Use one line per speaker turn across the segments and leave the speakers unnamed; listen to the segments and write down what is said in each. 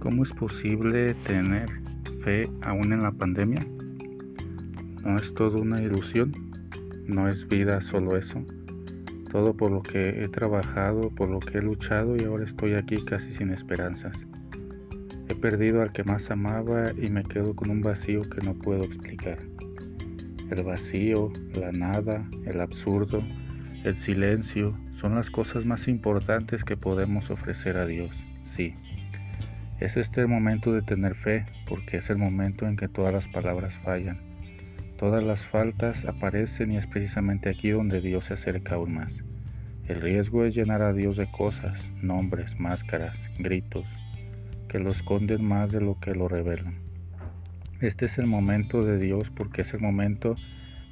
¿Cómo es posible tener fe aún en la pandemia? ¿No es todo una ilusión? ¿No es vida solo eso? Todo por lo que he trabajado, por lo que he luchado y ahora estoy aquí casi sin esperanzas. He perdido al que más amaba y me quedo con un vacío que no puedo explicar. El vacío, la nada, el absurdo, el silencio son las cosas más importantes que podemos ofrecer a Dios, sí. Es este el momento de tener fe, porque es el momento en que todas las palabras fallan. Todas las faltas aparecen y es precisamente aquí donde Dios se acerca aún más. El riesgo es llenar a Dios de cosas, nombres, máscaras, gritos, que lo esconden más de lo que lo revelan. Este es el momento de Dios porque es el momento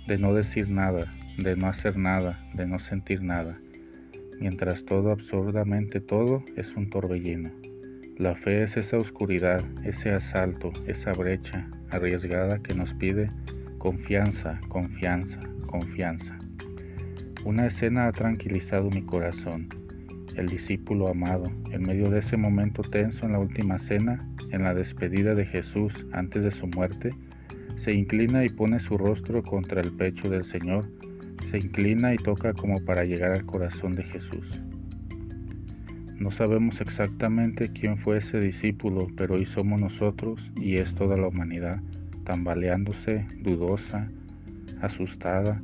de no decir nada, de no hacer nada, de no sentir nada, mientras todo, absurdamente todo, es un torbellino. La fe es esa oscuridad, ese asalto, esa brecha arriesgada que nos pide confianza, confianza, confianza. Una escena ha tranquilizado mi corazón. El discípulo amado, en medio de ese momento tenso en la última cena, en la despedida de Jesús antes de su muerte, se inclina y pone su rostro contra el pecho del Señor, se inclina y toca como para llegar al corazón de Jesús. No sabemos exactamente quién fue ese discípulo, pero hoy somos nosotros y es toda la humanidad, tambaleándose, dudosa, asustada,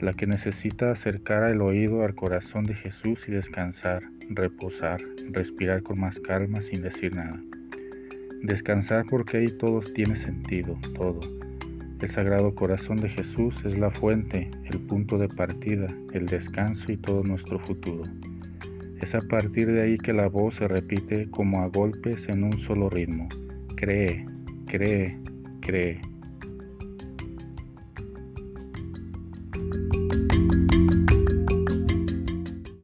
la que necesita acercar el oído al corazón de Jesús y descansar, reposar, respirar con más calma sin decir nada. Descansar porque ahí todo tiene sentido, todo. El Sagrado Corazón de Jesús es la fuente, el punto de partida, el descanso y todo nuestro futuro. Es a partir de ahí que la voz se repite como a golpes en un solo ritmo. Cree, cree, cree.